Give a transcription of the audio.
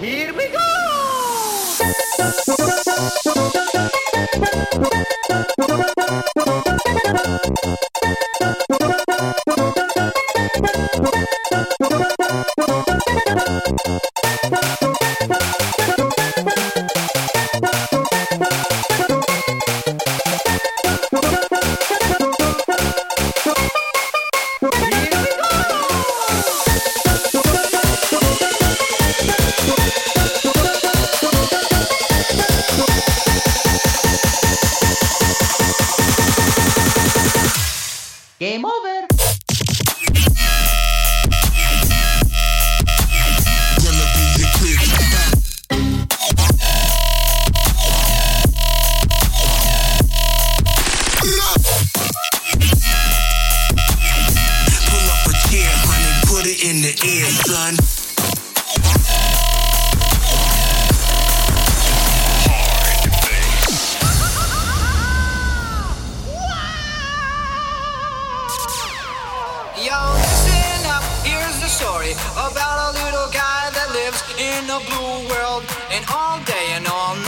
Here we go! yo, listen up. Here's the story about a little guy that lives in a blue world. And all day and all night.